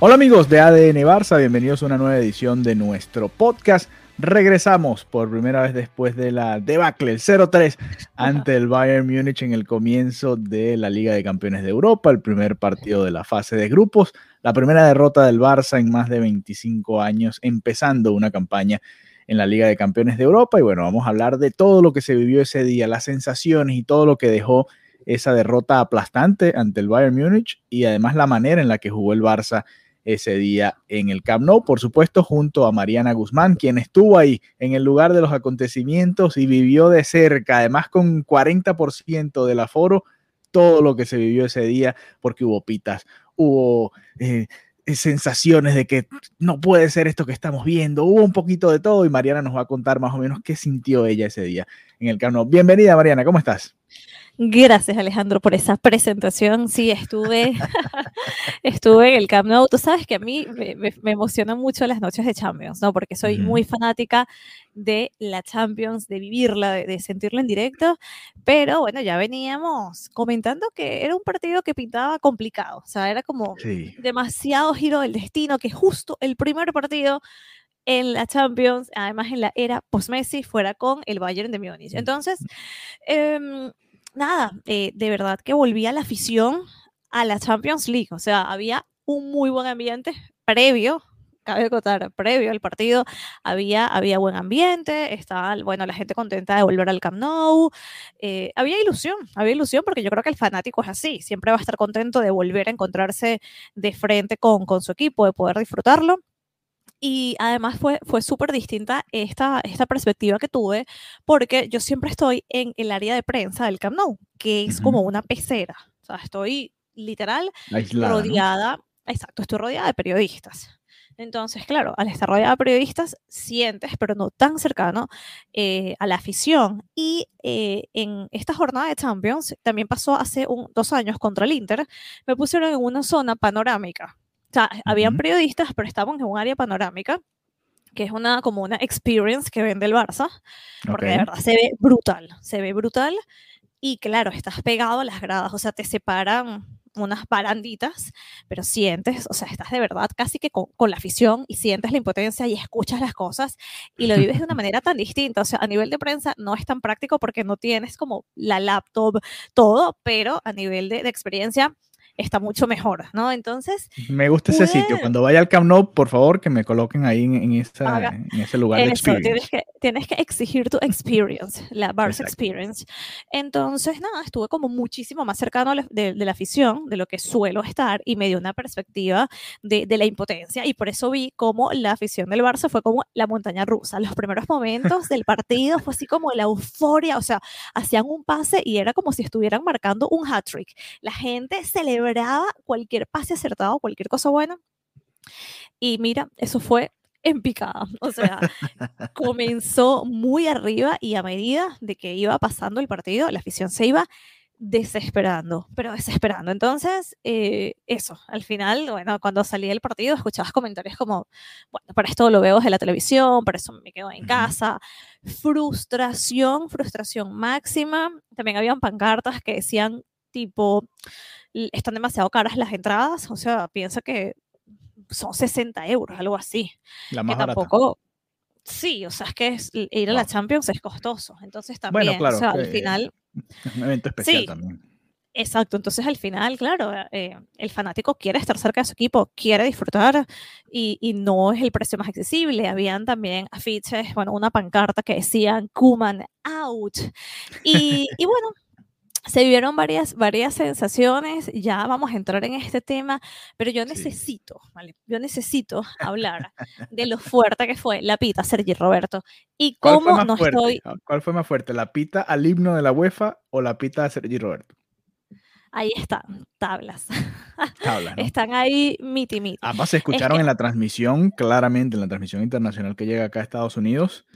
Hola amigos de ADN Barça, bienvenidos a una nueva edición de nuestro podcast. Regresamos por primera vez después de la debacle, el 0-3 ante el Bayern Múnich en el comienzo de la Liga de Campeones de Europa, el primer partido de la fase de grupos, la primera derrota del Barça en más de 25 años, empezando una campaña en la Liga de Campeones de Europa. Y bueno, vamos a hablar de todo lo que se vivió ese día, las sensaciones y todo lo que dejó esa derrota aplastante ante el Bayern Múnich y además la manera en la que jugó el Barça ese día en el Camp Nou, por supuesto, junto a Mariana Guzmán, quien estuvo ahí en el lugar de los acontecimientos y vivió de cerca, además con 40% del aforo, todo lo que se vivió ese día, porque hubo pitas, hubo eh, sensaciones de que no puede ser esto que estamos viendo, hubo un poquito de todo y Mariana nos va a contar más o menos qué sintió ella ese día en el Camp Nou. Bienvenida, Mariana, ¿cómo estás? Gracias Alejandro por esa presentación. Sí, estuve, estuve en el Camp Nou. Tú sabes que a mí me, me, me emocionan mucho las noches de Champions, ¿no? Porque soy muy fanática de la Champions, de vivirla, de, de, sentirla en directo. Pero bueno, ya veníamos comentando que era un partido que pintaba complicado. O sea, era como sí. demasiado giro del destino, que justo el primer partido en la Champions, además en la era post-Messi, fuera con el Bayern de Múnich. Entonces, eh, nada, eh, de verdad que volvía la afición a la Champions League. O sea, había un muy buen ambiente previo, cabe contar, previo al partido, había, había buen ambiente, estaba, bueno, la gente contenta de volver al Camp Nou, eh, había ilusión, había ilusión porque yo creo que el fanático es así, siempre va a estar contento de volver a encontrarse de frente con, con su equipo, de poder disfrutarlo. Y además fue, fue súper distinta esta, esta perspectiva que tuve, porque yo siempre estoy en el área de prensa del Camp Nou, que es uh -huh. como una pecera. O sea, estoy literal Aislada, rodeada, ¿no? exacto, estoy rodeada de periodistas. Entonces, claro, al estar rodeada de periodistas, sientes, pero no tan cercano, eh, a la afición. Y eh, en esta jornada de Champions, también pasó hace un, dos años contra el Inter, me pusieron en una zona panorámica o sea, uh -huh. habían periodistas, pero estaban en un área panorámica, que es una como una experience que vende el Barça, porque okay. de verdad se ve brutal, se ve brutal. Y claro, estás pegado a las gradas, o sea, te separan unas baranditas, pero sientes, o sea, estás de verdad casi que con, con, la afición y sientes la impotencia y escuchas las cosas y lo vives de una manera tan distinta. O sea, a nivel de prensa no es tan práctico porque no tienes como la laptop, todo, pero a nivel de, de experiencia está mucho mejor, ¿no? Entonces... Me gusta ese sitio. Cuando vaya al Camp Nou, por favor, que me coloquen ahí en, en, esa, en ese lugar Eso, de experience. Tienes que, tienes que exigir tu experience, la Barça Experience. Entonces, nada, estuve como muchísimo más cercano de, de, la afición, de lo que suelo estar, y me dio una perspectiva de, de la impotencia, y por eso vi como la afición del Barça fue como la montaña rusa. Los primeros momentos del partido fue así como la euforia, o sea, hacían un pase y era como si estuvieran marcando un hat-trick. La gente celebraba cualquier pase acertado, cualquier cosa buena. Y mira, eso fue en picada. O sea, comenzó muy arriba y a medida de que iba pasando el partido, la afición se iba desesperando, pero desesperando. Entonces, eh, eso, al final, bueno, cuando salí del partido escuchabas comentarios como, bueno, para esto lo veo desde la televisión, para eso me quedo en casa. Frustración, frustración máxima. También habían pancartas que decían tipo, están demasiado caras las entradas, o sea, piensa que son 60 euros, algo así. La más que tampoco, sí, o sea, es que es, ir a la Champions es costoso, entonces también, bueno, claro, o sea, al final... Es un evento especial sí, también. Exacto, entonces al final, claro, eh, el fanático quiere estar cerca de su equipo, quiere disfrutar y, y, no es el precio más accesible. Habían también afiches, bueno, una pancarta que decían Kuman out. Y, y bueno, se vivieron varias, varias sensaciones, ya vamos a entrar en este tema, pero yo necesito, sí. ¿vale? Yo necesito hablar de lo fuerte que fue la pita Sergi Roberto y cómo no fuerte? estoy... ¿Cuál fue más fuerte, la pita al himno de la UEFA o la pita a Sergi Roberto? Ahí están, tablas. Están ahí miti miti. Además, se escucharon en la transmisión, claramente, en la transmisión internacional que llega acá a Estados Unidos,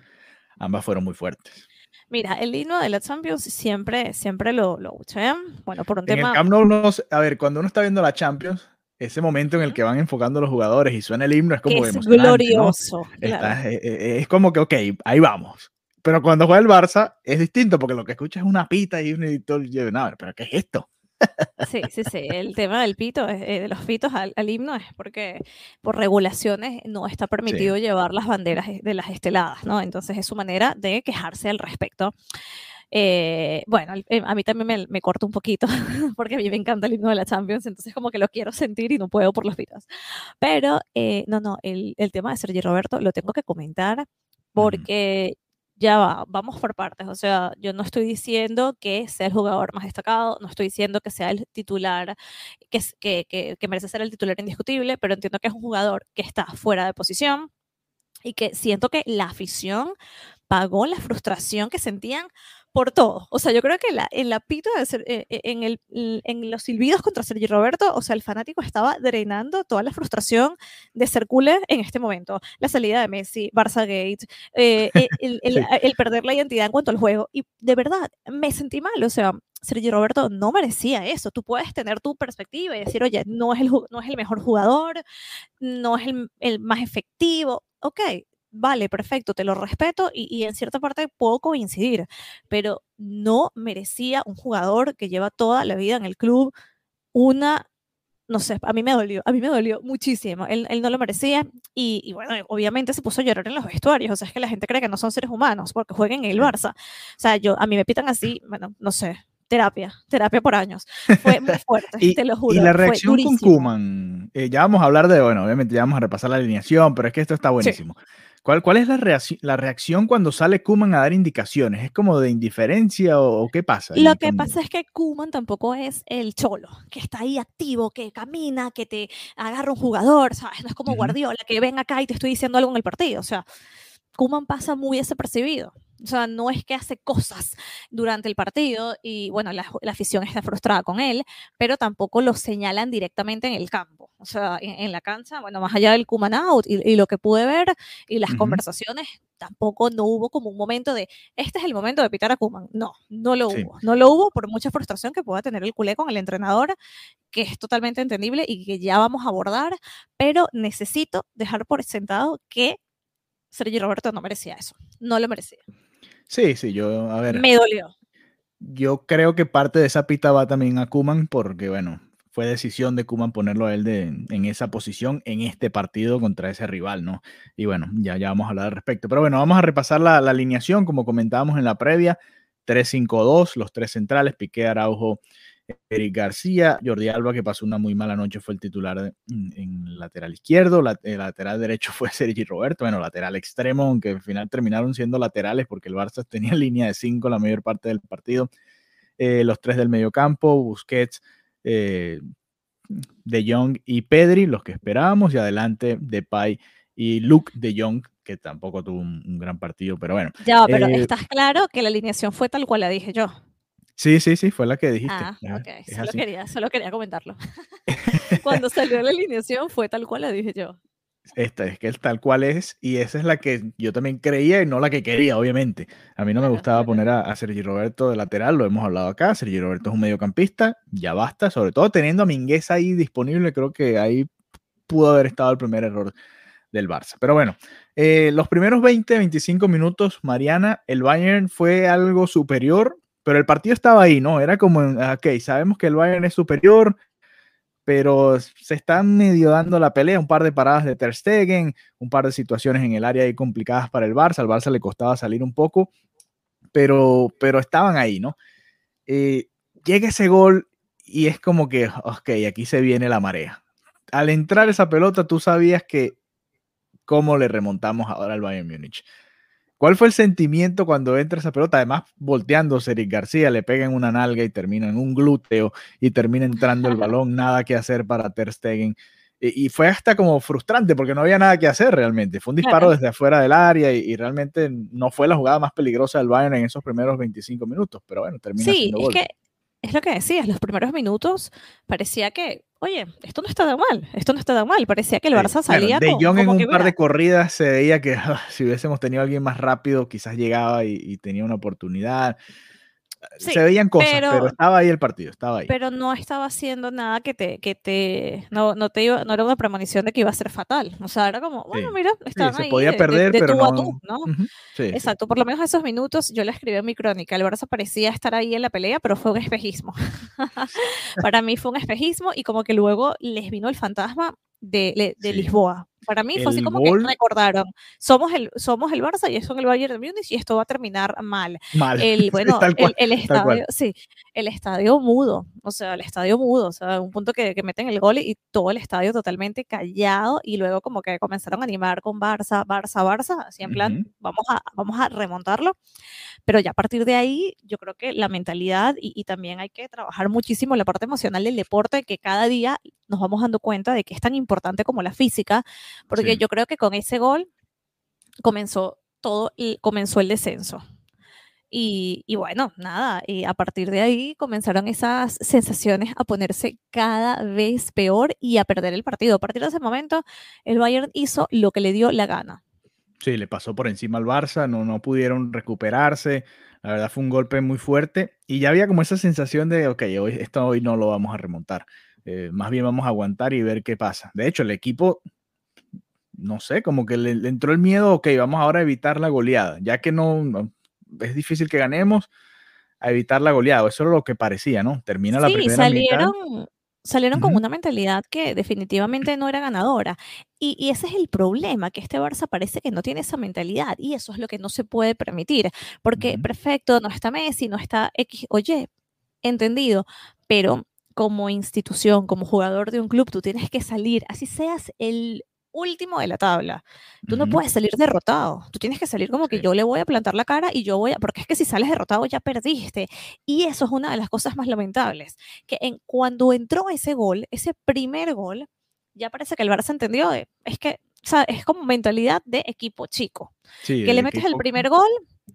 ambas fueron muy fuertes. Mira, el himno de la Champions siempre, siempre lo, lo escuché. Bueno, por un tema. a ver, cuando uno está viendo la Champions, ese momento en el que van enfocando los jugadores y suena el himno es como es glorioso. Eh, eh, es como que, ok, ahí vamos. Pero cuando juega el Barça es distinto porque lo que escucha es una pita y un editor. No, pero ¿qué es esto? Sí, sí, sí. El tema del pito, eh, de los pitos al, himno es porque por regulaciones no está permitido llevar las banderas de las esteladas, ¿no? Entonces es su manera de quejarse al respecto. Eh, bueno, eh, a mí también me, me corta un poquito porque a mí me encanta el himno de la Champions, entonces como que lo quiero sentir y no puedo por los pitos. Pero eh, no, no, el, el, tema de Sergio Roberto lo tengo que comentar porque ya va, vamos por partes. O sea, yo no estoy diciendo que sea el jugador más destacado, no estoy diciendo que sea el titular, que, que, que merece ser el titular indiscutible, pero entiendo que es un jugador que está fuera de posición, y que siento que la afición pagó la frustración que sentían por todo. O sea, yo creo que la, en la pito, de eh, eh, en, el, en los silbidos contra Sergio Roberto, o sea, el fanático estaba drenando toda la frustración de ser culé en este momento. La salida de Messi, Barça Gate, eh, el, el, perder la identidad en cuanto al juego. Y de verdad, me sentí mal. O sea, Sergio Roberto no merecía eso. Tú puedes tener tu perspectiva y decir, oye, no es el, no es el mejor jugador, no es el, el más efectivo. Ok, vale, perfecto, te lo respeto y, en cierta parte puedo coincidir, pero no merecía un jugador que lleva toda la vida en el club una, no sé, a mí me dolió, a mí me dolió muchísimo, él, no lo merecía y, bueno, obviamente se puso a llorar en los vestuarios, o sea, es que la gente cree que no son seres humanos porque jueguen en el Barça, o sea, yo, a mí me pitan así, bueno, no sé, terapia, terapia por años. Fue muy fuerte, te lo juro. Y la reacción con Kuman, eh, ya vamos a hablar de, bueno, obviamente ya vamos a repasar la alineación, pero es que esto está buenísimo. ¿Cuál, ¿Cuál, es la, reacción, la reacción cuando sale Kuman a dar indicaciones? ¿Es como de indiferencia o, qué pasa? Lo que pasa es que Kuman tampoco es el cholo, que está ahí activo, que camina, que te agarra un jugador, ¿sabes? No es como Guardiola, que ven acá y te estoy diciendo algo en el partido. O sea, Kuman pasa muy desapercibido. O sea, no es que hace cosas durante el partido y bueno, la, afición está frustrada con él, pero tampoco lo señalan directamente en el campo. O sea, en, la cancha, bueno, más allá del Kuman out y, lo que pude ver y las conversaciones, tampoco no hubo como un momento de, este es el momento de pitar a Kuman. No, no lo hubo. No lo hubo por mucha frustración que pueda tener el culé con el entrenador, que es totalmente entendible y que ya vamos a abordar, pero necesito dejar por sentado que Sergio Roberto no merecía eso. No lo merecía. Sí, sí, yo, a ver. Me dolió. Yo creo que parte de esa pita va también a Kuman, porque bueno, fue decisión de Kuman ponerlo a él de, en esa posición en este partido contra ese rival, ¿no? Y bueno, ya, ya vamos a hablar al respecto. Pero bueno, vamos a repasar la, la alineación, como comentábamos en la previa. 3-5-2, los tres centrales, Piqué, Araujo, Eric García, Jordi Alba, que pasó una muy mala noche, fue el titular en, lateral izquierdo, el lateral derecho fue Sergi Roberto, bueno, lateral extremo, aunque al final terminaron siendo laterales porque el Barça tenía línea de cinco la mayor parte del partido. Eh, los tres del medio campo, Busquets, eh, De Jong y Pedri, los que esperábamos, y adelante Depay y Luke De Jong, que tampoco tuvo un, gran partido, pero bueno. Ya, pero eh, estás claro que la alineación fue tal cual la dije yo. Sí, sí, sí, fue la que dijiste. Ah, ok, solo quería, solo quería comentarlo. Cuando salió la alineación fue tal cual la dije yo. Esta es que es tal cual es, y esa es la que yo también creía y no la que quería, obviamente. A mí no me gustaba poner a, a, Sergi Roberto de lateral, lo hemos hablado acá. Sergi Roberto es un mediocampista, ya basta, sobre todo teniendo a Mingueza ahí disponible, creo que ahí pudo haber estado el primer error del Barça. Pero bueno, eh, los primeros 20, 25 minutos, Mariana, el Bayern fue algo superior, pero el partido estaba ahí, ¿no? Era como, ok, sabemos que el Bayern es superior, pero se están medio dando la pelea, un par de paradas de Ter Stegen, un par de situaciones en el área ahí complicadas para el Barça, al Barça le costaba salir un poco, pero, pero estaban ahí, ¿no? Eh, llega ese gol y es como que, ok, aquí se viene la marea. Al entrar esa pelota, tú sabías que cómo le remontamos ahora al Bayern Múnich. ¿Cuál fue el sentimiento cuando entra esa pelota? Además, volteando Eric García, le pega en una nalga y termina en un glúteo y termina entrando el balón, nada que hacer para Ter Stegen. Y, fue hasta como frustrante porque no había nada que hacer realmente. Fue un disparo desde afuera del área y, realmente no fue la jugada más peligrosa del Bayern en esos primeros 25 minutos, pero bueno, termina sí, es Que es lo que decías, los primeros minutos parecía que, oye, esto no está tan mal, esto no está tan mal, parecía que el Barça salía De Jong en un par de corridas se veía que ah, si hubiésemos tenido a alguien más rápido, quizás llegaba y tenía una oportunidad se veían cosas, pero, estaba ahí el partido, estaba ahí. Pero no estaba haciendo nada que te, que te, no, no te iba, no era una premonición de que iba a ser fatal. O sea, era como, bueno, mira, estaban se podía perder, pero no. Exacto, por lo menos esos minutos yo le escribí en mi crónica, el Barça parecía estar ahí en la pelea, pero fue un espejismo. Para mí fue un espejismo y como que luego les vino el fantasma de, de Lisboa. Para mí fue así como que recordaron, somos el, somos el Barça y son el Bayern de Múnich y esto va a terminar mal. Mal. El, bueno, el, estadio, sí, el estadio mudo, o sea, el estadio mudo, o sea, un punto que, que, meten el gol y todo el estadio totalmente callado y luego como que comenzaron a animar con Barça, Barça, Barça, así en plan, vamos, a, vamos a remontarlo. Pero ya a partir de ahí, yo creo que la mentalidad y, y también hay que trabajar muchísimo la parte emocional del deporte, que cada día nos vamos dando cuenta de que es tan importante como la física, porque yo creo que con ese gol comenzó todo, y comenzó el descenso. Y, bueno, nada, y a partir de ahí comenzaron esas sensaciones a ponerse cada vez peor y a perder el partido. A partir de ese momento, el Bayern hizo lo que le dio la gana. Sí, le pasó por encima al Barça, no, no pudieron recuperarse. La verdad fue un golpe muy fuerte y ya había como esa sensación de, ok, hoy, esto hoy no lo vamos a remontar. Eh, más bien vamos a aguantar y ver qué pasa. De hecho, el equipo, no sé, como que le, entró el miedo, ok, vamos ahora a evitar la goleada, ya que no, es difícil que ganemos, a evitar la goleada. Eso era lo que parecía, ¿no? Termina la primera salieron, mitad. Salieron con una mentalidad que definitivamente no era ganadora. Y, y, ese es el problema, que este Barça parece que no tiene esa mentalidad y eso es lo que no se puede permitir, porque perfecto, no está Messi, no está X, oye, entendido, pero como institución, como jugador de un club, tú tienes que salir, así seas el último de la tabla. Tú no puedes salir derrotado. Tú tienes que salir como que yo le voy a plantar la cara y yo voy a, porque es que si sales derrotado ya perdiste. Y eso es una de las cosas más lamentables, que en, cuando entró ese gol, ese primer gol, ya parece que el Barça entendió, es que o sea, es como mentalidad de equipo chico. que le metes el primer gol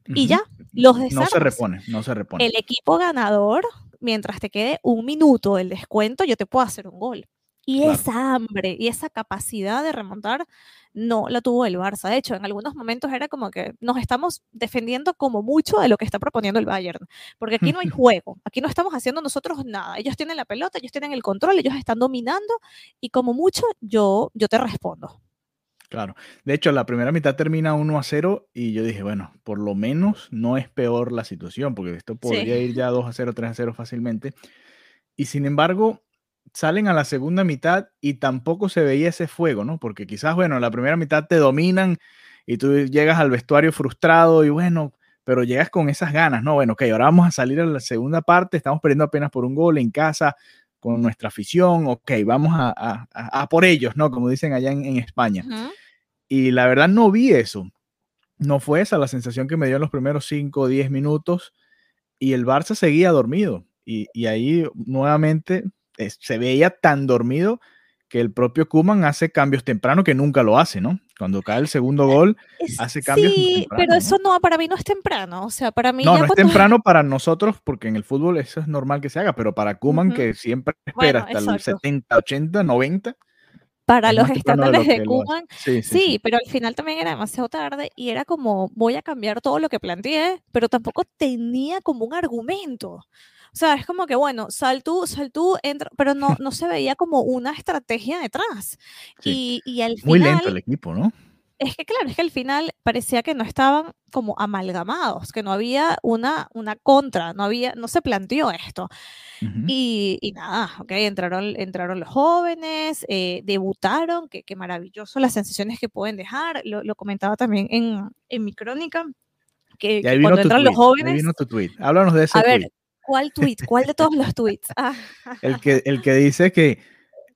y ya, los desarmas. No se repone, no se repone. El equipo ganador mientras te quede un minuto del descuento, yo te puedo hacer un gol. Y esa hambre y esa capacidad de remontar no la tuvo el Barça. De hecho, en algunos momentos era como que nos estamos defendiendo como mucho de lo que está proponiendo el Bayern. Porque aquí no hay juego, aquí no estamos haciendo nosotros nada. Ellos tienen la pelota, ellos tienen el control, ellos están dominando y como mucho yo, yo te respondo. Claro. De hecho, la primera mitad termina 1 a 0 y yo dije, bueno, por lo menos no es peor la situación, porque esto podría ir ya 2 a 0, 3 a 0 fácilmente. Y sin embargo, salen a la segunda mitad y tampoco se veía ese fuego, ¿no? Porque quizás, bueno, en la primera mitad te dominan y tú llegas al vestuario frustrado y bueno, pero llegas con esas ganas, ¿no? Bueno, ok, ahora vamos a salir a la segunda parte, estamos perdiendo apenas por un gol en casa con nuestra afición, ok, vamos a, por ellos, ¿no? Como dicen allá en, España. Y la verdad no vi eso. No fue esa la sensación que me dio en los primeros 5 o 10 minutos y el Barça seguía dormido. Y, ahí nuevamente se veía tan dormido que el propio Kuman hace cambios temprano que nunca lo hace, ¿no? Cuando cae el segundo eh, gol, hace cambios. Sí, pero eso no, para mí no es temprano. O sea, para mí. No, no es temprano para nosotros, porque en el fútbol eso es normal que se haga, pero para Kuman, que siempre espera hasta los 70, 80, 90. Para los estándares de, Kuman, sí, sí, pero al final también era demasiado tarde y era como, voy a cambiar todo lo que planteé, pero tampoco tenía como un argumento. O sea, es como que, bueno, sal tú, sal tú, entra, pero no, no se veía como una estrategia detrás. Y, y, al final... Muy lento el equipo, ¿no? Es que claro, es que al final parecía que no estaban como amalgamados, que no había una, una contra, no había, no se planteó esto. y, y, nada, ok, entraron, entraron los jóvenes, eh, debutaron, que, maravilloso las sensaciones que pueden dejar, lo, lo comentaba también en, en mi crónica, que, cuando entran los jóvenes... Ahí vino tu tweet, háblanos de ese a tweet. ¿Cuál tweet? ¿Cuál de todos los tweets? Ah. El, que, el que dice que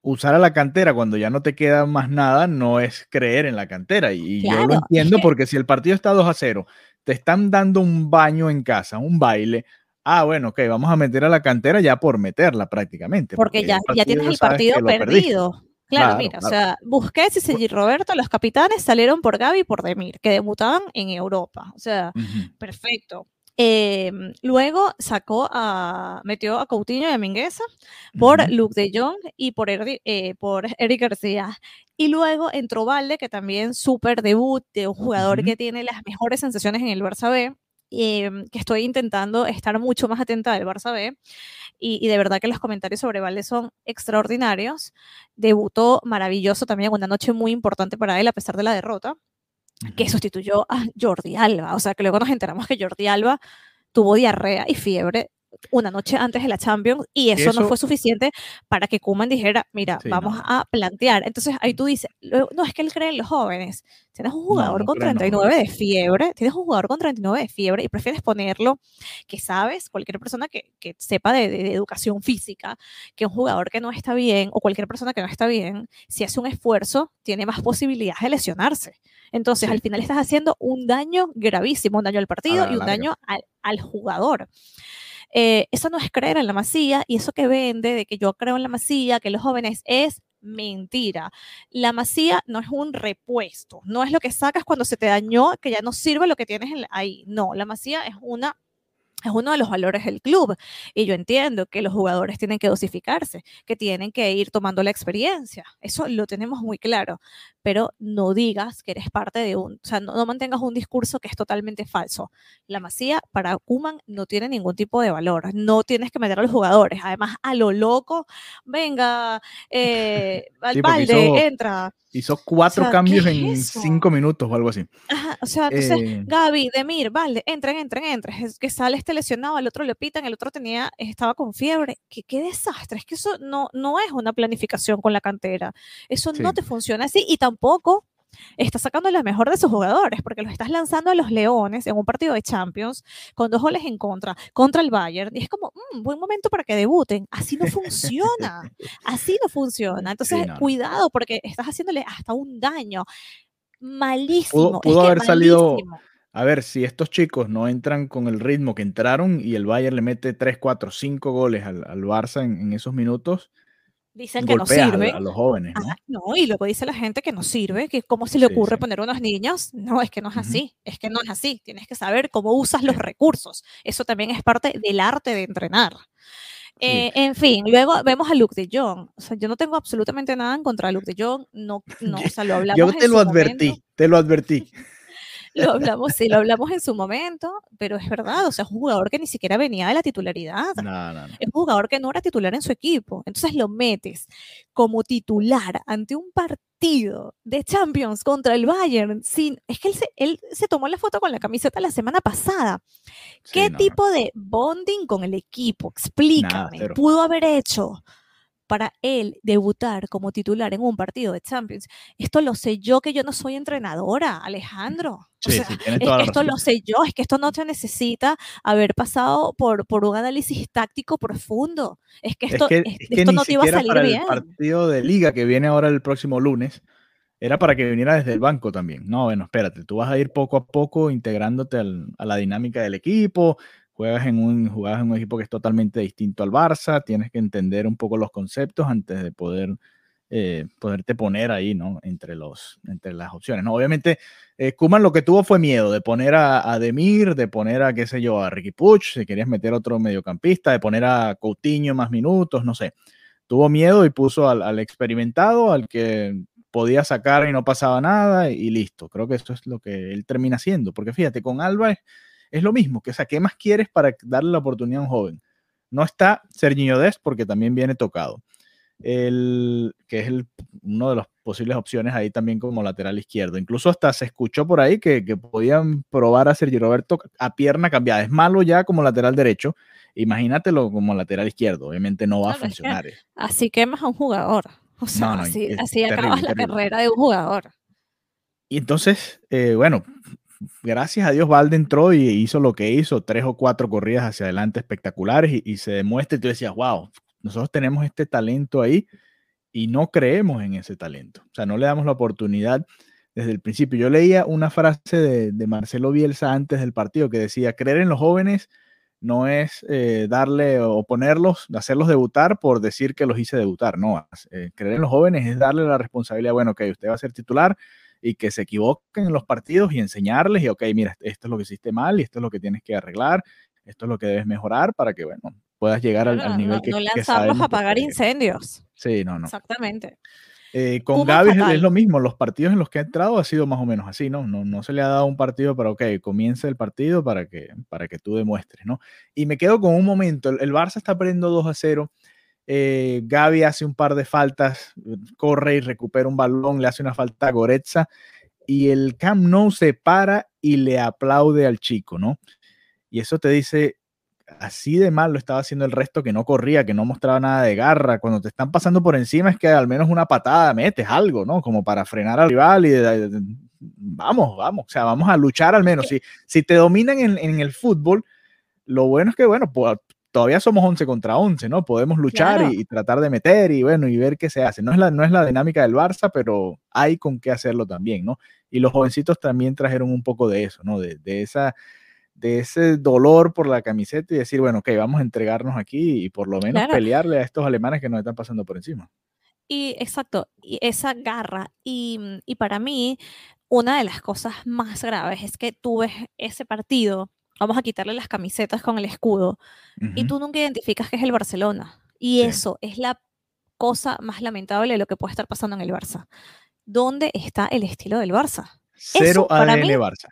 usar a la cantera cuando ya no te queda más nada no es creer en la cantera. Y yo lo entiendo porque si el partido está 2 a 0, te están dando un baño en casa, un baile. Ah, bueno, ok, vamos a meter a la cantera ya por meterla prácticamente. Porque, ya, ya tienes el partido perdido. Claro, mira, o sea, Busquets y Sergi Roberto, los capitanes, salieron por Gaby y por Demir, que debutaban en Europa. O sea, perfecto Em, luego sacó a, metió a Coutinho y a Mingueza por Luke de Jong y por, eh, por Eric García. Y luego entró Valde, que también súper debut de un jugador que tiene las mejores sensaciones en el Barça B. Em, que estoy intentando estar mucho más atenta del Barça B y, y, de verdad que los comentarios sobre Valde son extraordinarios. Debutó maravilloso también, una noche muy importante para él a pesar de la derrota que sustituyó a Jordi Alba. O sea, que luego nos enteramos que Jordi Alba tuvo diarrea y fiebre una noche antes de la Champions y eso, no fue suficiente para que Kuman dijera, mira, vamos a plantear. Entonces ahí tú dices, no es que él cree en los jóvenes. Tienes un jugador con 39 de fiebre, tienes un jugador con 39 de fiebre y prefieres ponerlo, que sabes, cualquier persona que, que sepa de, de, educación física, que un jugador que no está bien o cualquier persona que no está bien, si hace un esfuerzo, tiene más posibilidades de lesionarse. Entonces, al final estás haciendo un daño gravísimo, un daño al partido y un daño al, al jugador. Eh, eso no es creer en la masía y eso que vende de que yo creo en la masía, que los jóvenes es mentira. La masía no es un repuesto, no es lo que sacas cuando se te dañó, que ya no sirve lo que tienes ahí. No, la masía es una es uno de los valores del club. Y yo entiendo que los jugadores tienen que dosificarse, que tienen que ir tomando la experiencia. Eso lo tenemos muy claro. Pero no digas que eres parte de un, o sea, no, mantengas un discurso que es totalmente falso. La masía para Kuman no tiene ningún tipo de valor. No tienes que meter a los jugadores. Además, a lo loco, venga, eh, al balde, entra. Hizo cuatro cambios en cinco minutos o algo así. Ajá, o sea, entonces, eh, Gaby, Demir, Valde, entren, entren, entren. Es que sale este lesionado, el otro le pitan, el otro tenía, estaba con fiebre. Qué, qué desastre. Es que eso no, no es una planificación con la cantera. Eso no te funciona así y tampoco está sacando lo mejor de sus jugadores, porque los estás lanzando a los Leones en un partido de Champions con dos goles en contra, contra el Bayern, y es como, un mm, buen momento para que debuten. Así no funciona, así no funciona. Entonces, cuidado, porque estás haciéndole hasta un daño malísimo. Pudo, haber salido. A ver, si estos chicos no entran con el ritmo que entraron y el Bayern le mete 3, 4, 5 goles al, Barça en esos minutos, Dicen que no sirve. A, los jóvenes. ¿no? y luego dice la gente que no sirve, que cómo se le ocurre poner unos niños. No, es que no es así, es que no es así. Tienes que saber cómo usas los recursos. Eso también es parte del arte de entrenar. Eh, en fin, luego vemos a Luke de Jong. O sea, yo no tengo absolutamente nada en contra de Luke de Jong. No, no, o sea, lo hablamos. Yo te lo advertí, te lo advertí lo hablamos, sí, lo hablamos en su momento, pero es verdad, o sea, es un jugador que ni siquiera venía de la titularidad. Es un jugador que no era titular en su equipo. Entonces lo metes como titular ante un partido de Champions contra el Bayern. Sin, es que él se, él se tomó la foto con la camiseta la semana pasada. ¿Qué tipo de bonding con el equipo? Explícame. pudo haber hecho para él debutar como titular en un partido de Champions. Esto lo sé yo que yo no soy entrenadora, Alejandro. esto lo sé yo, es que esto no te necesita haber pasado por, por un análisis táctico profundo. Es que esto, no te iba a salir para bien. El partido de liga que viene ahora el próximo lunes era para que viniera desde el banco también. No, bueno, espérate, tú vas a ir poco a poco integrándote a la dinámica del equipo, juegas en un, juegas en un equipo que es totalmente distinto al Barça, tienes que entender un poco los conceptos antes de poder eh, poderte poner ahí, ¿no? Entre, los, entre las opciones, ¿no? Obviamente, eh, Kuman lo que tuvo fue miedo de poner a, a, Demir, de poner a, qué sé yo, a Ricky Puch, si querías meter otro mediocampista, de poner a Coutinho más minutos, no sé. Tuvo miedo y puso al, al experimentado, al que podía sacar y no pasaba nada y listo. Creo que eso es lo que él termina haciendo, porque fíjate, con Alba es lo mismo, que, o sea, ¿qué más quieres para darle la oportunidad a un joven? No está Serginho Dest porque también viene tocado. El, que es el, uno de las posibles opciones ahí también como lateral izquierdo. Incluso hasta se escuchó por ahí que, que podían probar a Sergio Roberto a pierna cambiada. Es malo ya como lateral derecho. Imagínatelo como lateral izquierdo. Obviamente no va a funcionar. Eh. así quemas a un jugador. O sea, así, acabas la carrera de un jugador. Y entonces, eh, bueno, gracias a Dios Valde entró y hizo lo que hizo, tres o cuatro corridas hacia adelante espectaculares y, se demuestra y tú decías, wow, nosotros tenemos este talento ahí y no creemos en ese talento. O sea, no le damos la oportunidad desde el principio. Yo leía una frase de, Marcelo Bielsa antes del partido que decía, creer en los jóvenes no es eh, darle o ponerlos, hacerlos debutar por decir que los hice debutar, no. Eh, creer en los jóvenes es darle la responsabilidad, bueno, que usted va a ser titular, y que se equivoquen en los partidos y enseñarles y, ok, mira, esto es lo que hiciste mal y esto es lo que tienes que arreglar, esto es lo que debes mejorar para que, bueno, puedas llegar al, nivel que, no lanzarlos a apagar incendios. Sí, no, no. Exactamente. Eh, con Gaby es, lo mismo, los partidos en los que ha entrado ha sido más o menos así, ¿no? No, no se le ha dado un partido para, ok, comience el partido para que, para que tú demuestres, ¿no? Y me quedo con un momento, el, Barça está perdiendo 2 a 0, eh, Gaby hace un par de faltas, corre y recupera un balón, le hace una falta a Goretza y el Camp Nou se para y le aplaude al chico, ¿no? Y eso te dice, así de mal lo estaba haciendo el resto que no corría, que no mostraba nada de garra. Cuando te están pasando por encima es que al menos una patada metes algo, ¿no? Como para frenar al rival y vamos, vamos, o sea, vamos a luchar al menos. Si, si te dominan en, el fútbol, lo bueno es que, bueno, pues, todavía somos 11 contra 11, ¿no? Podemos luchar y, tratar de meter y, bueno, y ver qué se hace. No es, la, no es la dinámica del Barça, pero hay con qué hacerlo también, ¿no? Y los jovencitos también trajeron un poco de eso, ¿no? De, de esa de ese dolor por la camiseta y decir, bueno, ok, vamos a entregarnos aquí y por lo menos pelearle a estos alemanes que nos están pasando por encima. Y exacto, y esa garra. Y, y para mí, una de las cosas más graves es que tú ves ese partido, vamos a quitarle las camisetas con el escudo, y tú nunca identificas que es el Barcelona. Y eso es la cosa más lamentable de lo que puede estar pasando en el Barça. ¿Dónde está el estilo del Barça? Cero ADN Barça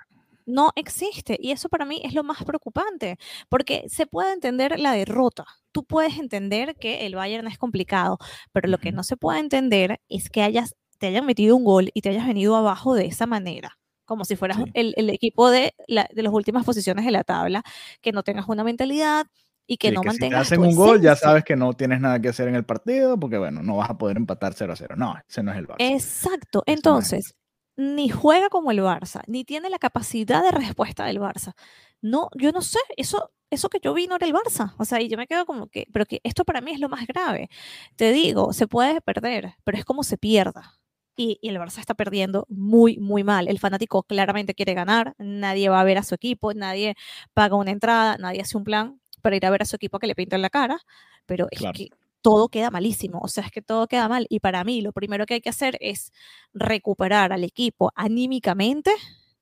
no existe. Y eso para mí es lo más preocupante, porque se puede entender la derrota. Tú puedes entender que el Bayern es complicado, pero lo que no se puede entender es que hayas, te hayan metido un gol y te hayas venido abajo de esa manera como si fueras el, equipo de, de las últimas posiciones de la tabla, que no tengas una mentalidad, y que no mantengas. Si te hacen un gol, ya sabes que no tienes nada que hacer en el partido, porque bueno, no vas a poder empatar 0 a 0. No, ese no es el Barça. Exacto. Entonces, ni juega como el Barça, ni tiene la capacidad de respuesta del Barça. No, yo no sé, eso, eso que yo vi no era el Barça. O sea, y yo me quedo como que, pero que esto para mí es lo más grave. Te digo, se puede perder, pero es como se pierda. Y, y, el Barça está perdiendo muy, muy mal. El fanático claramente quiere ganar, nadie va a ver a su equipo, nadie paga una entrada, nadie hace un plan para ir a ver a su equipo que le pinten la cara, pero es que todo queda malísimo, o sea, es que todo queda mal. Y para mí lo primero que hay que hacer es recuperar al equipo anímicamente,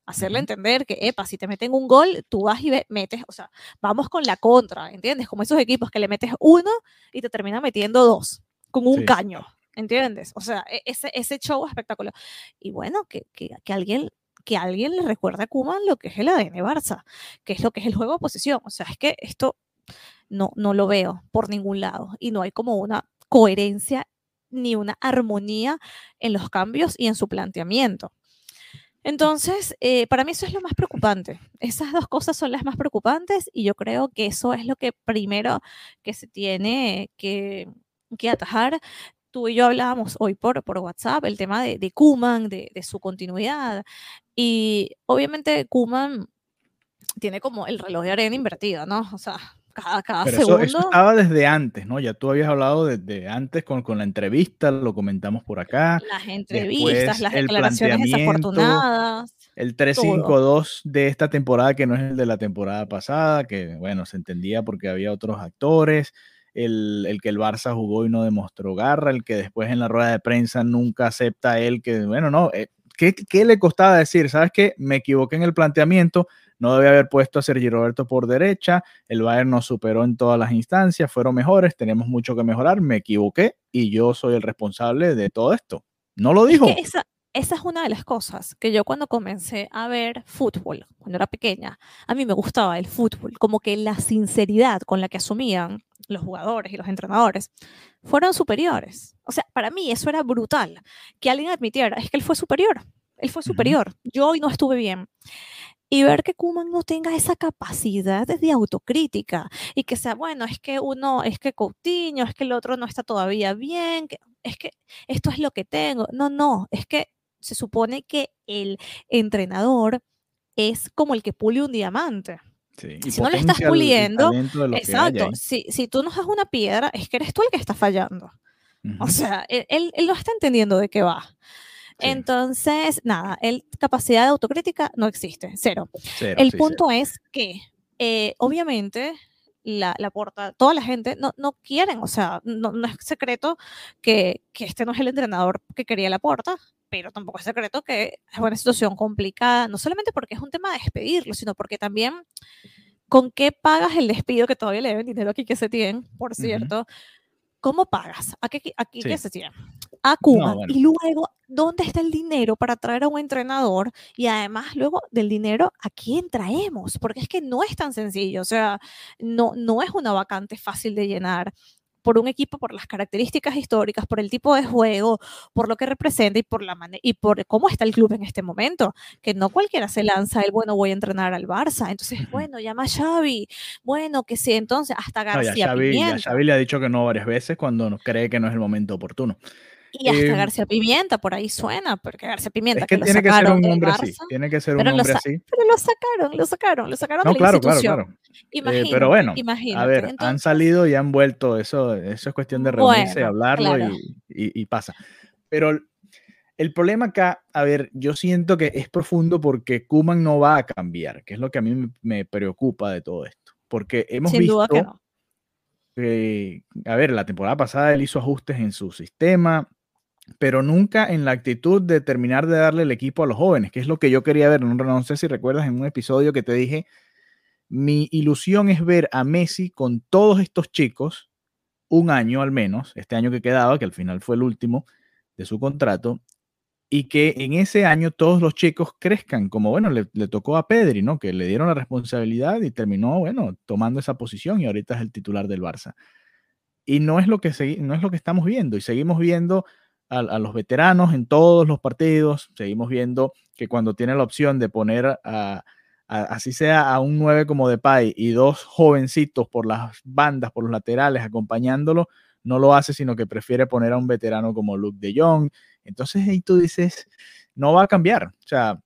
hacerle entender que, epa, si te meten un gol, tú vas y metes, o sea, vamos con la contra, ¿entiendes? Como esos equipos que le metes uno y te termina metiendo dos, con un caño, ¿entiendes? O sea, e-, ese, ese show espectacular. Y bueno, que, que, que alguien que alguien le recuerde a Kuman lo que es el ADN Barça, que es lo que es el juego de posición. O sea, es que esto no, no lo veo por ningún lado y no hay como una coherencia ni una armonía en los cambios y en su planteamiento. Entonces, eh, para mí eso es lo más preocupante. Esas dos cosas son las más preocupantes y yo creo que eso es lo que primero que se tiene que, que atajar. Tú y yo hablábamos hoy por, por WhatsApp el tema de, de Kuman, de, de, su continuidad. Y obviamente Kuman tiene como el reloj de arena invertido, ¿no? O sea, cada, segundo. Eso, estaba desde antes, ¿no? Ya tú habías hablado desde antes con, con la entrevista, lo comentamos por acá. Las entrevistas, las declaraciones desafortunadas. El 3-5-2 de esta temporada, que no es el de la temporada pasada, que bueno, se entendía porque había otros actores. El, el, que el Barça jugó y no demostró garra, el que después en la rueda de prensa nunca acepta él que, bueno, no, eh, ¿qué, ¿qué, le costaba decir? ¿Sabes qué? Me equivoqué en el planteamiento, no debe haber puesto a Sergi Roberto por derecha, el Bayern nos superó en todas las instancias, fueron mejores, tenemos mucho que mejorar, me equivoqué y yo soy el responsable de todo esto. No lo dijo. esa, esa es una de las cosas que yo cuando comencé a ver fútbol, cuando era pequeña, a mí me gustaba el fútbol, como que la sinceridad con la que asumían los jugadores y los entrenadores fueron superiores. O sea, para mí eso era brutal, que alguien admitiera, es que él fue superior, él fue superior, yo hoy no estuve bien y ver que Kuman no tenga esa capacidad de autocrítica y que sea, bueno, es que uno, es que Coutinho, es que el otro no está todavía bien, que, es que esto es lo que tengo. No, no, es que se supone que el entrenador es como el que pule un diamante. Si no le estás puliendo, exacto, si, si, tú no haces una piedra, es que eres tú el que está fallando. O sea, él, él, él, no está entendiendo de qué va. Entonces, nada, el, capacidad de autocrítica no existe, cero. el punto es que, eh, obviamente, la, la porta, toda la gente no, no quieren, o sea, no, no es secreto que, que, este no es el entrenador que quería la porta, pero tampoco es secreto que es una situación complicada, no solamente porque es un tema de despedirlo, sino porque también con qué pagas el despido que todavía le deben dinero aquí que se tienen, por cierto. ¿Cómo pagas? Aquí, aquí sí. se tiene? A Cuba. Y luego, ¿dónde está el dinero para traer a un entrenador? Y además, luego del dinero, ¿a quién traemos? Porque es que no es tan sencillo. O sea, no, no es una vacante fácil de llenar por un equipo, por las características históricas, por el tipo de juego, por lo que representa y por, la y por cómo está el club en este momento, que no cualquiera se lanza el, bueno, voy a entrenar al Barça. Entonces, bueno, llama a Xavi, bueno, que sí, entonces hasta García no, ya Xavi. Ya Xavi le ha dicho que no varias veces cuando cree que no es el momento oportuno. Y hasta eh, García Pimienta, por ahí suena, porque García Pimienta es que, que tiene lo que sacaron ser un hombre Barça, así, tiene que ser un pero hombre lo así. Pero lo sacaron, lo sacaron, lo sacaron No, de la claro, claro, institución. claro. Imagínate, Eh, pero bueno, imagínate. a ver, han Entonces, salido y han vuelto, eso, eso es cuestión de reunirse, Bueno, hablarlo claro. y, y- y pasa. Pero el problema acá, a ver, yo siento que es profundo porque Kuman no va a cambiar, que es lo que a mí me- preocupa de todo esto. Porque hemos sin duda que visto no. que, a ver, la temporada pasada él hizo ajustes en su sistema, pero nunca en la actitud de terminar de darle el equipo a los jóvenes, que es lo que yo quería ver. No, no sé si recuerdas en un episodio que te dije, mi ilusión es ver a Messi con todos estos chicos, un año al menos, este año que quedaba, que al final fue el último de su contrato, y que en ese año todos los chicos crezcan, como bueno, le, le tocó a Pedri, ¿no? Que le dieron la responsabilidad y terminó, bueno, tomando esa posición y ahorita es el titular del Barça. Y no es lo que, no es lo que estamos viendo, y seguimos viendo a, los veteranos en todos los partidos, seguimos viendo que cuando tiene la opción de poner a, así sea a un 9 como Depay y dos jovencitos por las bandas, por los laterales acompañándolo, no lo hace, sino que prefiere poner a un veterano como Luke de Jong. Entonces ahí tú dices, no va a cambiar. O sea,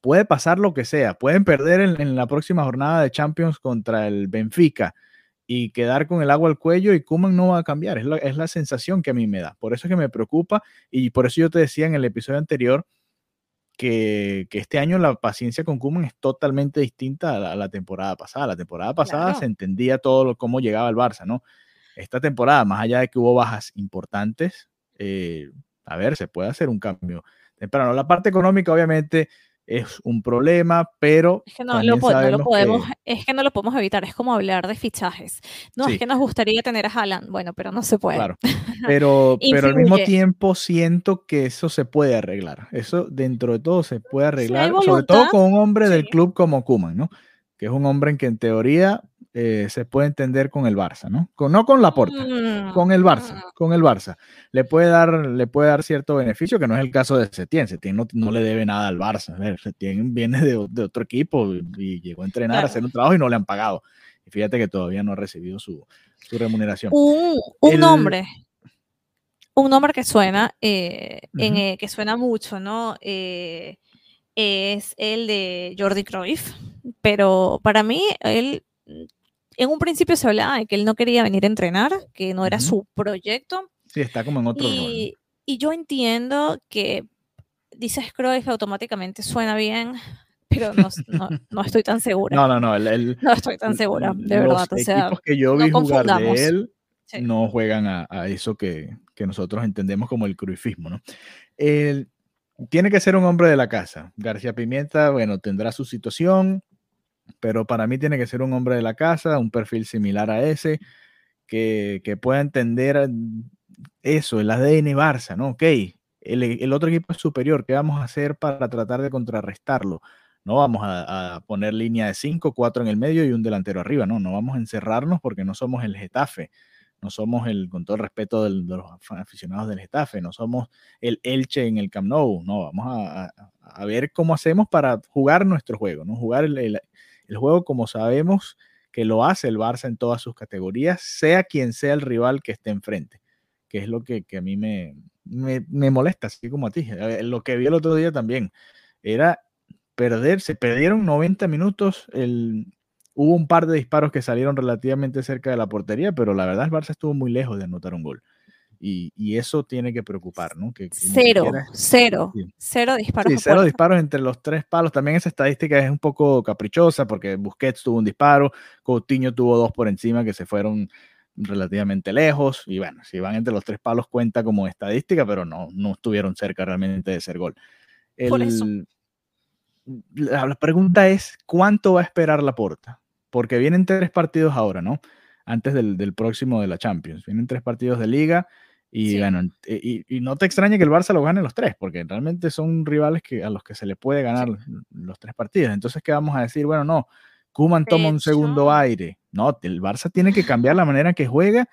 puede pasar lo que sea. Pueden perder en la próxima jornada de Champions contra el Benfica y quedar con el agua al cuello y Kuman no va a cambiar. Es la, es la sensación que a mí me da. Por eso es que me preocupa y por eso yo te decía en el episodio anterior que, que este año la paciencia con Kuman es totalmente distinta a la, a la temporada pasada. La temporada pasada Claro. se entendía todo lo, cómo llegaba el Barça, ¿no? Esta temporada, más allá de que hubo bajas importantes, eh, a ver, se puede hacer un cambio temprano. La parte económica, obviamente, es un problema, pero Es que no, lo, no podemos, que- es que no lo podemos evitar, es como hablar de fichajes. No, Sí. es que nos gustaría tener a Haaland, bueno, pero no se puede. Claro, pero, pero al mismo tiempo siento que eso se puede arreglar. Eso dentro de todo se puede arreglar, sobre todo con un hombre del club como Kuman, ¿no? Que es un hombre en que en teoría eh, se puede entender con el Barça, ¿no? Con, no con la porta, Mm, con el Barça, con el Barça. Le puede dar, le puede dar cierto beneficio, que no es el caso de Setién. Setién no, no le debe nada al Barça. Ver, Setién viene de, de otro equipo y, llegó a entrenar, a hacer un trabajo y no le han pagado. Y fíjate que todavía no ha recibido su, su remuneración. Un, un El- nombre, un nombre que suena, eh, en, eh, que suena mucho, ¿no? Es el de Jordi Cruyff, pero para mí él, en un principio se hablaba de que él no quería venir a entrenar, que no era Ujú. su proyecto, Sí, está como en otro rol. y, y yo entiendo que dices Cruyff automáticamente suena bien, pero no, no, no estoy tan segura. No, no, no. El, el- No estoy tan segura, de los verdad. O sea, equipos que yo no vi jugar confundamos. de él Sí. no juegan a, a eso que, que nosotros entendemos como el cruifismo, ¿no? El- tiene que ser un hombre de la casa. García Pimienta, bueno, tendrá su situación, pero para mí tiene que ser un hombre de la casa, un perfil similar a ese, que, que pueda entender eso, el ADN Barça, ¿no? Ok, el, el otro equipo es superior, ¿qué vamos a hacer para tratar de contrarrestarlo? No vamos a, poner línea de 5, 4 en el medio y un delantero arriba, no, no vamos a encerrarnos porque no somos el Getafe, no somos el, con todo el respeto de los aficionados del Getafe, no somos el Elche en el Camp Nou, no, vamos a, a- ver cómo hacemos para jugar nuestro juego, ¿no? Jugar el- el juego como sabemos que lo hace el Barça en todas sus categorías, sea quien sea el rival que esté enfrente, que es lo que, a mí me, me, me molesta, así como a ti. Lo que vi el otro día también era perder, se perdieron 90 minutos, hubo un par de disparos que salieron relativamente cerca de la portería, pero la verdad el Barça estuvo muy lejos de anotar un gol. Y, eso tiene que preocupar, ¿no? Que, cero, cero, cero disparos. Sí, cero disparos entre los tres palos. También esa estadística es un poco caprichosa porque Busquets tuvo un disparo, Coutinho tuvo dos por encima que se fueron relativamente lejos. Y bueno, si van entre los tres palos cuenta como estadística, pero no, no estuvieron cerca realmente de ser gol. por eso. La, pregunta es, ¿cuánto va a esperar la porta? Porque vienen tres partidos ahora, ¿no? Antes del, del próximo de la Champions. Vienen tres partidos de liga y, bueno, y, y, no te extrañe que el Barça lo gane los tres, porque realmente son rivales que, a los que se le puede ganar los tres partidos. Entonces, ¿qué vamos a decir? Bueno, no, Kuman toma un segundo aire. No, el Barça tiene que cambiar la manera que juega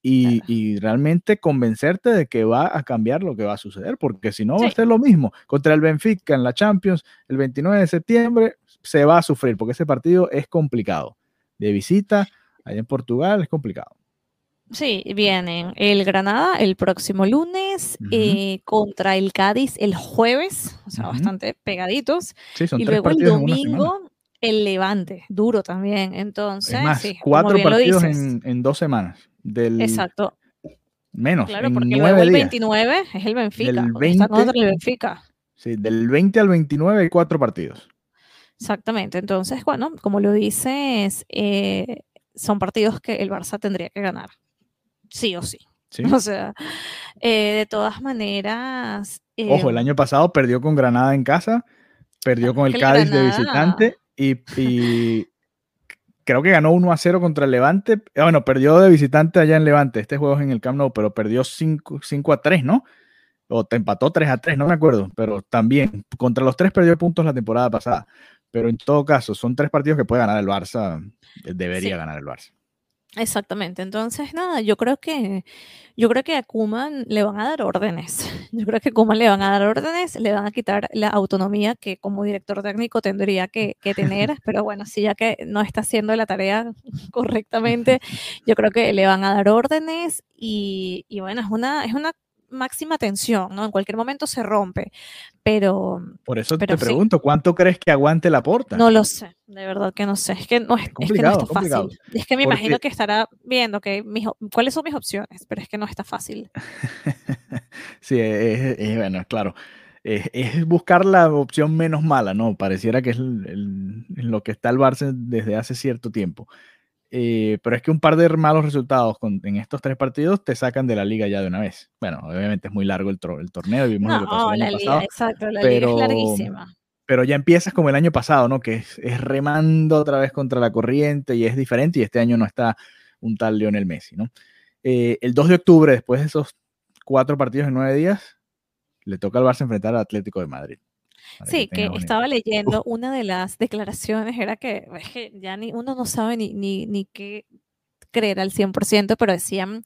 y, y, realmente convencerte de que va a cambiar lo que va a suceder, porque si no va a ser lo mismo. Contra el Benfica en la Champions el 29 de septiembre se va a sufrir, porque ese partido es complicado. De visita, allá en Portugal, es complicado. Sí, vienen el Granada el próximo lunes eh, contra el Cádiz el jueves, o sea, bastante pegaditos. y luego el domingo el Levante, duro también. Entonces, cuatro partidos en, dos semanas. Del... Exacto. Menos. Claro, porque luego el 29 es el Benfica. Del 20, el Benfica. Sí, del 20 al 29 hay cuatro partidos. Exactamente. Entonces, bueno, como lo dices, eh, son partidos que el Barça tendría que ganar sí o sí. O sea, eh, de todas maneras. Ojo, el em, año pasado perdió con Granada en casa, perdió con el Cádiz de visitante y, creo que ganó 1 a 0 contra el Levante. Ah, bueno, perdió de visitante allá en Levante. Este juego es en el Camp Nou, pero perdió 5, 5 a 3, ¿no? O te empató 3 a 3, no me acuerdo, pero también contra los tres perdió puntos la temporada pasada. Pero en todo caso, son tres partidos que puede ganar el Barça, debería ganar el Barça. Exactamente. Entonces, nada, yo creo que yo creo que a Kuman le van a dar órdenes. Yo creo que a Kuman le van a dar órdenes, le van a quitar la autonomía que como director técnico tendría que, tener, pero bueno, si ya que no está haciendo la tarea correctamente, yo creo que le van a dar órdenes y, y bueno, es una, es una máxima tensión, ¿no? En cualquier momento se rompe, pero... Por eso te pregunto, ¿cuánto crees que aguante la porta? No lo sé, de verdad que no sé, es que no, es, que no está fácil. Es que me imagino que estará viendo que cuáles son mis opciones, pero es que no está fácil. sí, es, bueno, claro. Es, buscar la opción menos mala, ¿no? Pareciera que es lo que está el Barça desde hace cierto tiempo. Eh, pero es que un par de malos resultados en estos tres partidos te sacan de la liga ya de una vez. Bueno, obviamente es muy largo el, el torneo, vimos lo que pasó el año pasado, exacto, la pero, liga es larguísima. Pero ya empiezas como el año pasado, ¿no? Que es, remando otra vez contra la corriente y es diferente y este año no está un tal Lionel Messi, ¿no? Eh, el 2 de octubre, después de esos cuatro partidos en nueve días, le toca al Barça enfrentar al Atlético de Madrid. Sí, que, estaba leyendo una de las declaraciones, era que, ya ni, uno no sabe ni, ni, ni qué creer al 100%, pero decían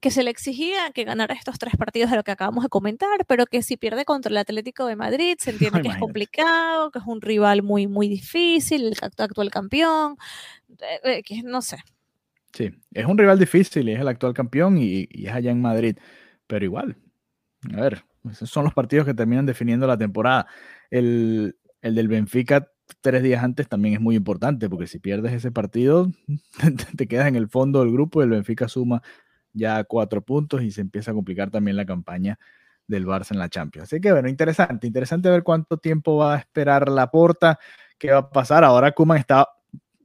que se le exigía que ganara estos tres partidos de lo que acabamos de comentar, pero que si pierde contra el Atlético de Madrid se entiende que es complicado, que es un rival muy, muy difícil, el actual campeón, eh, eh, que no sé. Sí, es un rival difícil, es el actual campeón y, y es allá en Madrid, pero igual, a ver, esos son los partidos que terminan definiendo la temporada. El, del Benfica tres días antes también es muy importante, porque si pierdes ese partido, te quedas en el fondo del grupo y el Benfica suma ya cuatro puntos y se empieza a complicar también la campaña del Barça en la Champions. Así que bueno, interesante, interesante ver cuánto tiempo va a esperar la porta, qué va a pasar. Ahora Kuman está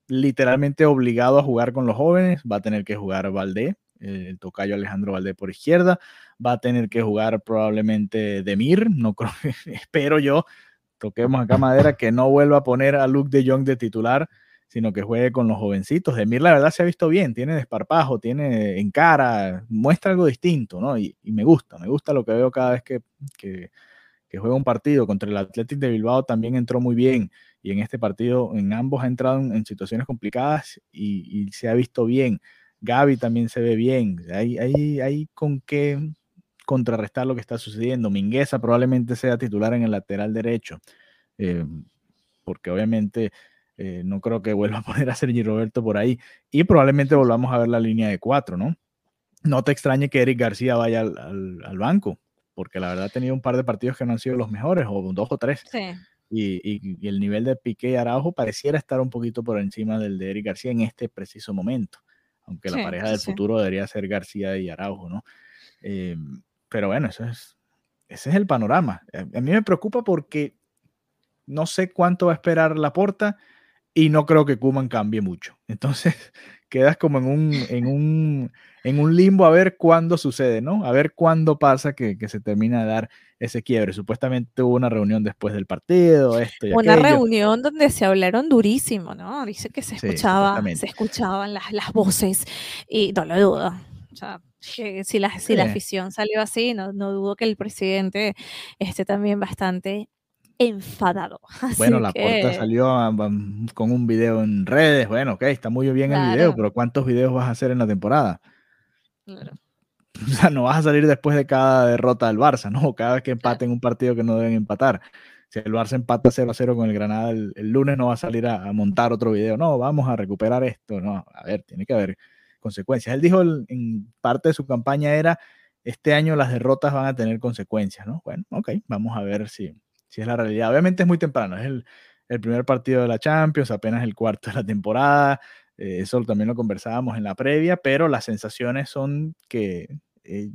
literalmente obligado a jugar con los jóvenes, va a tener que jugar Valdé, el tocayo Alejandro Valdé por izquierda, va a tener que jugar probablemente Demir, no creo, espero yo, toquemos acá madera, que no vuelva a poner a Luke de Jong de titular, sino que juegue con los jovencitos. Demir la verdad se ha visto bien, tiene desparpajo, tiene en cara, muestra algo distinto, ¿no? Y, me gusta, me gusta lo que veo cada vez que, juega un partido. Contra el Athletic de Bilbao también entró muy bien y en este partido en ambos ha entrado en, situaciones complicadas y, y, se ha visto bien. Gaby también se ve bien. Hay, hay, hay con qué contrarrestar lo que está sucediendo. Mingueza probablemente sea titular en el lateral derecho, eh, porque obviamente eh, no creo que vuelva a poner a Sergi Roberto por ahí. Y probablemente volvamos a ver la línea de cuatro, ¿no? No te extrañe que Eric García vaya al, banco, porque la verdad ha tenido un par de partidos que no han sido los mejores, o dos o tres. Y, el nivel de Piqué y Araujo pareciera estar un poquito por encima del de Eric García en este preciso momento, aunque la pareja del futuro debería ser García y Araujo, ¿no? Em, pero bueno, eso es, ese es el panorama. A, mí me preocupa porque no sé cuánto va a esperar la porta y no creo que Kuman cambie mucho. Entonces quedas como en un, en un, en un limbo a ver cuándo sucede, ¿no? A ver cuándo pasa que, que se termina de dar ese quiebre. Supuestamente hubo una reunión después del partido, esto y Una reunión donde se hablaron durísimo, ¿no? Dice que se escuchaba, se escuchaban las, las voces y no lo dudo. O sea, si la, si la afición salió así, no, no dudo que el presidente esté también bastante enfadado. bueno, la puerta salió con un video en redes. Bueno, ok, está muy bien el video, pero ¿cuántos videos vas a hacer en la temporada? Claro. O sea, no vas a salir después de cada derrota del Barça, ¿no? Cada vez que empaten un partido que no deben empatar. Si el Barça empata 0 a 0 con el Granada el, lunes, no va a salir a, montar otro video. No, vamos a recuperar esto. No, a ver, tiene que haber consecuencias. Él dijo en parte de su campaña era, este año las derrotas van a tener consecuencias, ¿no? Bueno, ok, vamos a ver si, si es la realidad. Obviamente es muy temprano, es el, primer partido de la Champions, apenas el cuarto de la temporada. Eh, eso también lo conversábamos en la previa, pero las sensaciones son que eh,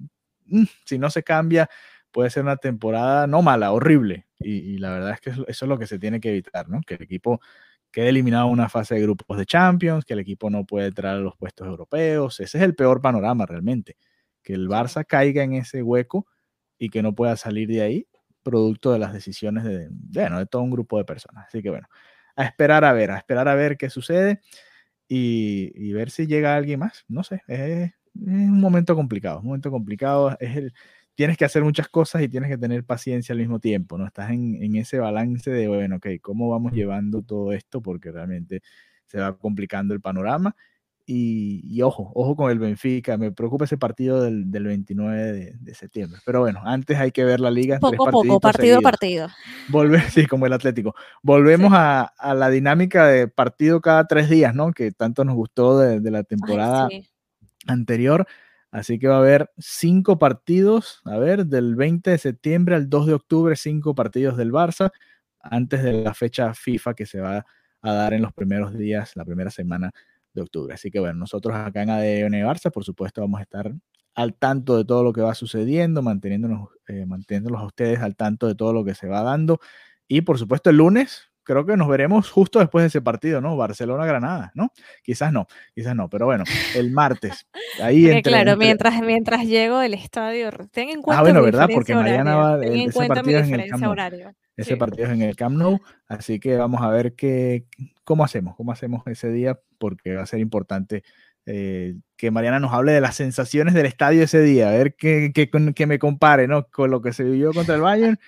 mm, si no se cambia, puede ser una temporada no mala, horrible. Y, la verdad es que eso, es lo que se tiene que evitar, ¿no? Que el equipo quede eliminado una fase de grupos de Champions, que el equipo no puede entrar a los puestos europeos. Ese es el peor panorama realmente. Que el Barça caiga en ese hueco y que no pueda salir de ahí, producto de las decisiones de, bueno, de todo un grupo de personas. Así que bueno, a esperar a ver, a esperar a ver qué sucede y, ver si llega alguien más. No sé, es, un momento complicado, un momento complicado. Es el, tienes que hacer muchas cosas y tienes que tener paciencia al mismo tiempo, ¿no? Estás en, en ese balance de, bueno, ok, ¿cómo vamos llevando todo esto? Porque realmente se va complicando el panorama y, ojo, ojo con el Benfica. Me preocupa ese partido del, del 29 de, septiembre. Pero bueno, antes hay que ver la liga. Poco a poco, partido a partido. Volver, sí, como el Atlético. Volvemos a, a, la dinámica de partido cada tres días, ¿no? Que tanto nos gustó de, de la temporada anterior. Así que va a haber cinco partidos, a ver, del 20 de septiembre al 2 de octubre, cinco partidos del Barça, antes de la fecha FIFA que se va a dar en los primeros días, la primera semana de octubre. Así que bueno, nosotros acá en ADN Barça, por supuesto, vamos a estar al tanto de todo lo que va sucediendo, manteniéndonos, eh, a ustedes al tanto de todo lo que se va dando. Y por supuesto, el lunes creo que nos veremos justo después de ese partido, ¿no? Barcelona-Granada, ¿no? Quizás no, quizás no, pero bueno, el martes. Ahí claro, mientras, mientras llego del estadio, ten en cuenta. Ah, bueno, ¿verdad? Porque mañana va ese partido en el Camp Nou. Ese partido es en el Camp Nou, así que vamos a ver qué, cómo hacemos, cómo hacemos ese día, porque va a ser importante eh, que Mariana nos hable de las sensaciones del estadio ese día, a ver que, que, que me compare, ¿no? Con lo que se vivió contra el Bayern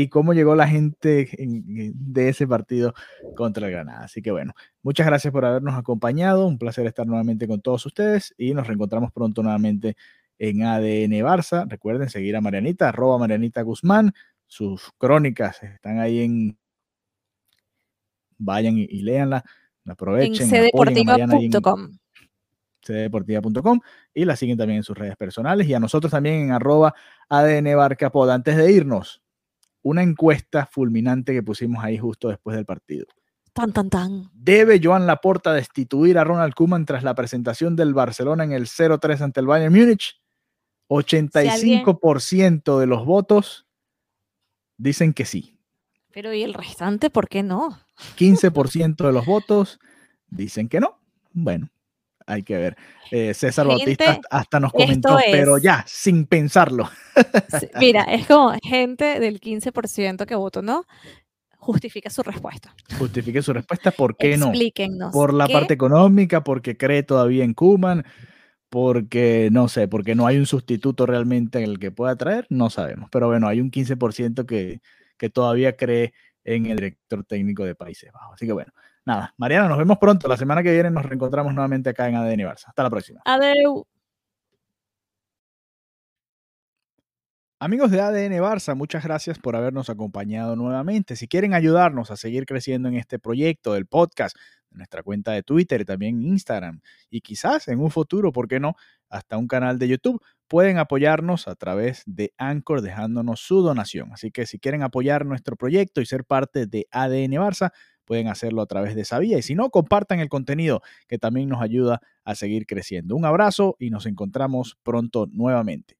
y cómo llegó la gente de ese partido contra el Granada. Así que bueno, muchas gracias por habernos acompañado, un placer estar nuevamente con todos ustedes y nos reencontramos pronto nuevamente en ADN Barça. Recuerden seguir a Marianita, arroba Marianita Guzmán, sus crónicas están ahí en... Vayan y, léanla, aprovechen. En cdeportiva.com cdeportiva.com y la siguen también en sus redes personales y a nosotros también en arroba ADN Barcapod. Antes de irnos, una encuesta fulminante que pusimos ahí justo después del partido. Tan, tan, tan. ¿Debe Joan Laporta destituir a Ronald Koeman tras la presentación del Barcelona en el 0-3 ante el Bayern Múnich? 85% de los votos dicen que sí. Pero ¿y el restante por qué no? 15% de los votos dicen que no. Bueno, hay que ver. Eh, César Bautista hasta nos comentó, pero ya, sin pensarlo. mira, es como gente del 15% que votó no, justifica su respuesta. Justifique su respuesta, ¿por qué no? Explíquenos. Por la parte económica, porque cree todavía en Kuman, porque no sé, porque no hay un sustituto realmente en el que pueda traer, no sabemos. Pero bueno, hay un 15% que, que todavía cree en el director técnico de Países Bajos. Así que bueno, nada, Mariana, nos vemos pronto. La semana que viene nos reencontramos nuevamente acá en ADN Barça. Hasta la próxima. Adeu. Amigos de ADN Barça, muchas gracias por habernos acompañado nuevamente. Si quieren ayudarnos a seguir creciendo en este proyecto del podcast, en nuestra cuenta de Twitter, también Instagram y quizás en un futuro, ¿por qué no? Hasta un canal de YouTube, pueden apoyarnos a través de Anchor dejándonos su donación. Así que si quieren apoyar nuestro proyecto y ser parte de ADN Barça, pueden hacerlo a través de esa vía. Y si no, compartan el contenido que también nos ayuda a seguir creciendo. Un abrazo y nos encontramos pronto nuevamente.